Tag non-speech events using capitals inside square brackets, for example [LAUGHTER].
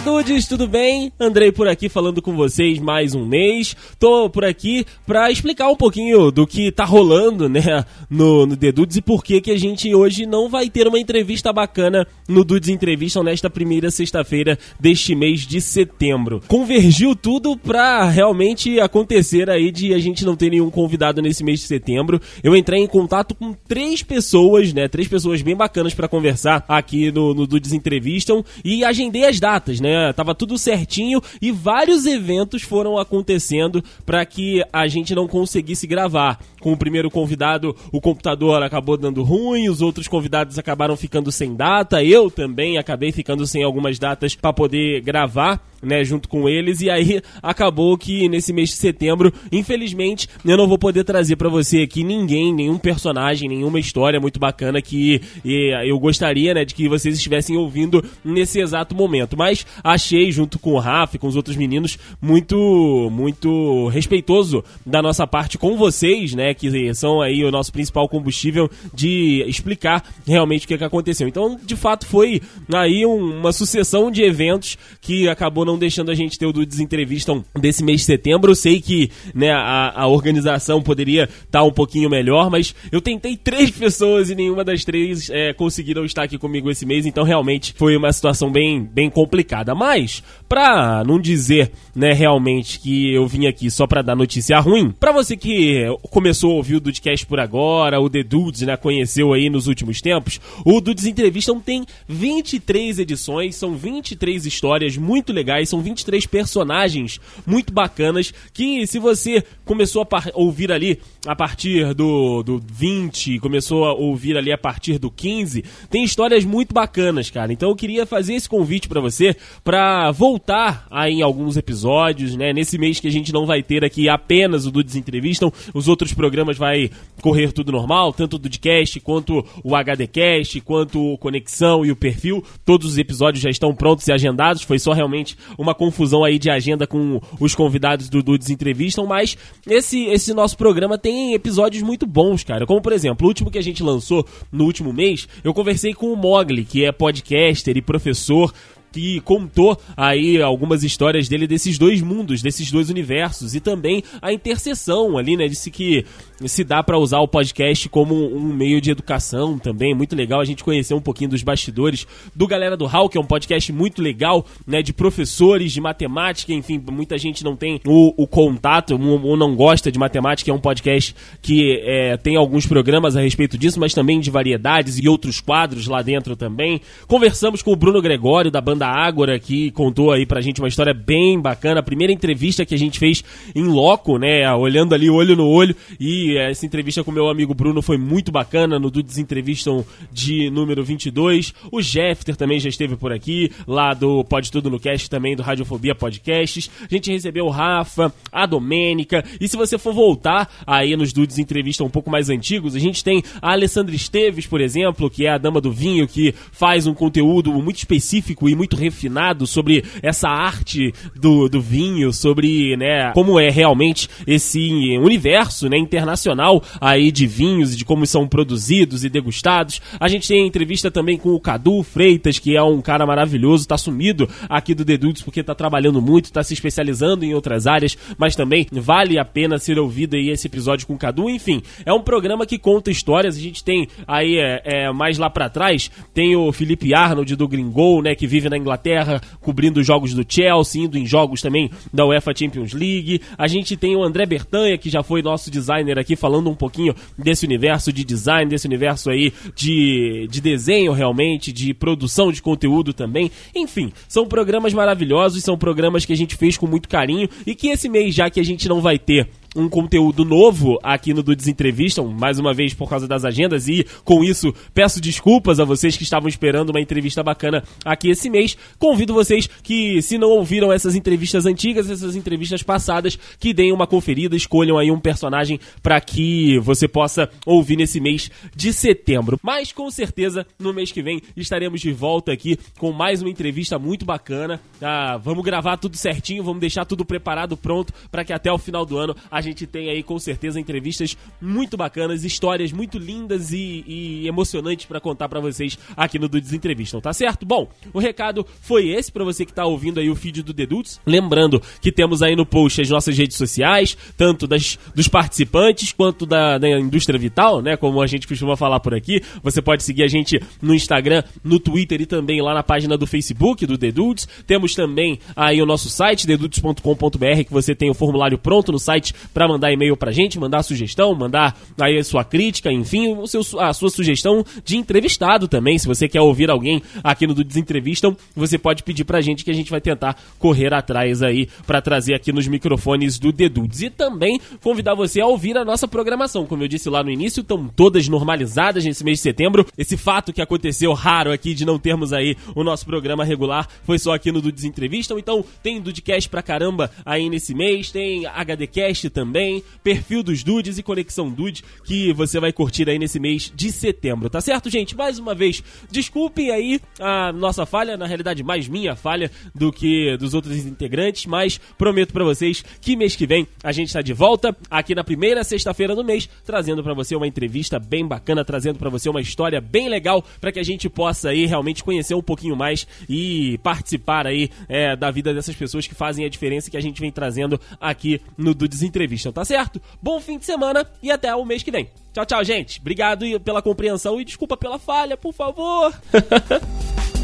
Dudes, tudo bem? Andrei por aqui falando com vocês mais um mês. Tô por aqui pra explicar um pouquinho do que tá rolando, né, no, no The Dudes e por que que a gente hoje não vai ter uma entrevista bacana no Dudes Entrevista nesta primeira sexta-feira deste mês de setembro. Convergiu tudo pra realmente acontecer aí de a gente não ter nenhum convidado nesse mês de setembro. Eu entrei em contato com três pessoas, né, três pessoas bem bacanas pra conversar aqui no, no Dudes Entrevistam e agendei as datas, né? Tava tudo certinho e vários eventos foram acontecendo para que a gente não conseguisse gravar. Com o primeiro convidado, o computador acabou dando ruim, os outros convidados acabaram ficando sem data, eu também acabei ficando sem algumas datas para poder gravar né, junto com eles, e aí acabou que nesse mês de setembro, infelizmente, eu não vou poder trazer para você aqui ninguém, nenhum personagem, nenhuma história muito bacana que eu gostaria, né, de que vocês estivessem ouvindo nesse exato momento. Mas achei, junto com o Rafa com os outros meninos, muito, muito respeitoso da nossa parte com vocês, né, que são aí o nosso principal combustível de explicar realmente o que, que aconteceu. Então, de fato, foi aí um, uma sucessão de eventos que acabou não deixando a gente ter o do Desentrevistam desse mês de setembro. Eu sei que né, a, a organização poderia estar tá um pouquinho melhor, mas eu tentei três pessoas e nenhuma das três é, conseguiram estar aqui comigo esse mês, então realmente foi uma situação bem, bem complicada. Mas, pra não dizer né, realmente que eu vim aqui só pra dar notícia ruim, pra você que começou a ouvir o Dudecast por agora, o The Dudes, né, conheceu aí nos últimos tempos, o Dudes Entrevistam tem 23 edições, são 23 histórias muito legais legais, são 23 personagens muito bacanas que se você começou a ouvir ali a partir do, do 20, começou a ouvir ali a partir do 15, tem histórias muito bacanas, cara. Então eu queria fazer esse convite para você para voltar aí em alguns episódios, né? Nesse mês que a gente não vai ter aqui apenas o do Desentrevistam, os outros programas vai correr tudo normal, tanto o Dudcast quanto o HDcast, quanto o Conexão e o Perfil. Todos os episódios já estão prontos e agendados, foi só realmente uma confusão aí de agenda com os convidados do Dudes Entrevistam, mas esse, esse nosso programa tem episódios muito bons, cara. Como, por exemplo, o último que a gente lançou no último mês, eu conversei com o Mogli, que é podcaster e professor que contou aí algumas histórias dele desses dois mundos, desses dois universos e também a interseção ali, né? Disse que se dá para usar o podcast como um meio de educação também, muito legal a gente conhecer um pouquinho dos bastidores do Galera do Hall, que é um podcast muito legal, né? De professores de matemática, enfim, muita gente não tem o, o contato ou não gosta de matemática, é um podcast que é, tem alguns programas a respeito disso, mas também de variedades e outros quadros lá dentro também. Conversamos com o Bruno Gregório da banda da Ágora, que contou aí pra gente uma história bem bacana. A primeira entrevista que a gente fez em loco, né? Olhando ali olho no olho. E essa entrevista com meu amigo Bruno foi muito bacana. No Dudes Entrevistam de número 22. O Jeffter também já esteve por aqui, lá do Pode Tudo no Cast também, do Radiofobia Podcasts. A gente recebeu o Rafa, a Domênica. E se você for voltar aí nos Dudes Entrevista um pouco mais antigos, a gente tem a Alessandra Esteves, por exemplo, que é a dama do vinho, que faz um conteúdo muito específico e muito muito refinado sobre essa arte do, do vinho, sobre, né, como é realmente esse universo, né, internacional aí de vinhos de como são produzidos e degustados. A gente tem entrevista também com o Cadu Freitas, que é um cara maravilhoso, tá sumido aqui do Dedutos porque tá trabalhando muito, tá se especializando em outras áreas, mas também vale a pena ser ouvido aí esse episódio com o Cadu. Enfim, é um programa que conta histórias. A gente tem aí, é, é mais lá para trás, tem o Felipe Arnold do Gringol, né, que vive na Inglaterra, cobrindo os jogos do Chelsea, indo em jogos também da UEFA Champions League. A gente tem o André Bertanha, que já foi nosso designer aqui, falando um pouquinho desse universo de design, desse universo aí de, de desenho realmente, de produção de conteúdo também. Enfim, são programas maravilhosos, são programas que a gente fez com muito carinho e que esse mês, já que a gente não vai ter um conteúdo novo aqui no do Desentrevistam, mais uma vez por causa das agendas, e com isso peço desculpas a vocês que estavam esperando uma entrevista bacana aqui esse mês. Convido vocês que, se não ouviram essas entrevistas antigas, essas entrevistas passadas, que deem uma conferida, escolham aí um personagem para que você possa ouvir nesse mês de setembro. Mas com certeza, no mês que vem, estaremos de volta aqui com mais uma entrevista muito bacana. Ah, vamos gravar tudo certinho, vamos deixar tudo preparado, pronto, para que até o final do ano a a gente tem aí com certeza entrevistas muito bacanas, histórias muito lindas e, e emocionantes para contar para vocês aqui no Dudes Entrevistam, tá certo? Bom, o recado foi esse para você que tá ouvindo aí o feed do Dedudes. Lembrando que temos aí no post as nossas redes sociais, tanto das, dos participantes quanto da, da indústria vital, né? Como a gente costuma falar por aqui. Você pode seguir a gente no Instagram, no Twitter e também lá na página do Facebook do Dedudes. Temos também aí o nosso site, dedudes.com.br, que você tem o formulário pronto no site para mandar e-mail pra gente, mandar sugestão, mandar aí a sua crítica, enfim, o seu, a sua sugestão de entrevistado também. Se você quer ouvir alguém aqui no Dudes Entrevistam, você pode pedir pra gente que a gente vai tentar correr atrás aí para trazer aqui nos microfones do Dedudes. E também convidar você a ouvir a nossa programação. Como eu disse lá no início, estão todas normalizadas nesse mês de setembro. Esse fato que aconteceu raro aqui de não termos aí o nosso programa regular foi só aqui no Dudes Entrevistam. Então tem Dudecast pra caramba aí nesse mês, tem HDcast também, perfil dos Dudes e Conexão Dude que você vai curtir aí nesse mês de setembro, tá certo, gente? Mais uma vez, desculpem aí a nossa falha, na realidade mais minha falha do que dos outros integrantes, mas prometo para vocês que mês que vem a gente tá de volta aqui na primeira sexta-feira do mês, trazendo para você uma entrevista bem bacana, trazendo para você uma história bem legal para que a gente possa aí realmente conhecer um pouquinho mais e participar aí é, da vida dessas pessoas que fazem a diferença que a gente vem trazendo aqui no Dudes Entrevista, tá certo? Bom fim de semana e até o mês que vem. Tchau, tchau, gente. Obrigado pela compreensão e desculpa pela falha, por favor. [LAUGHS]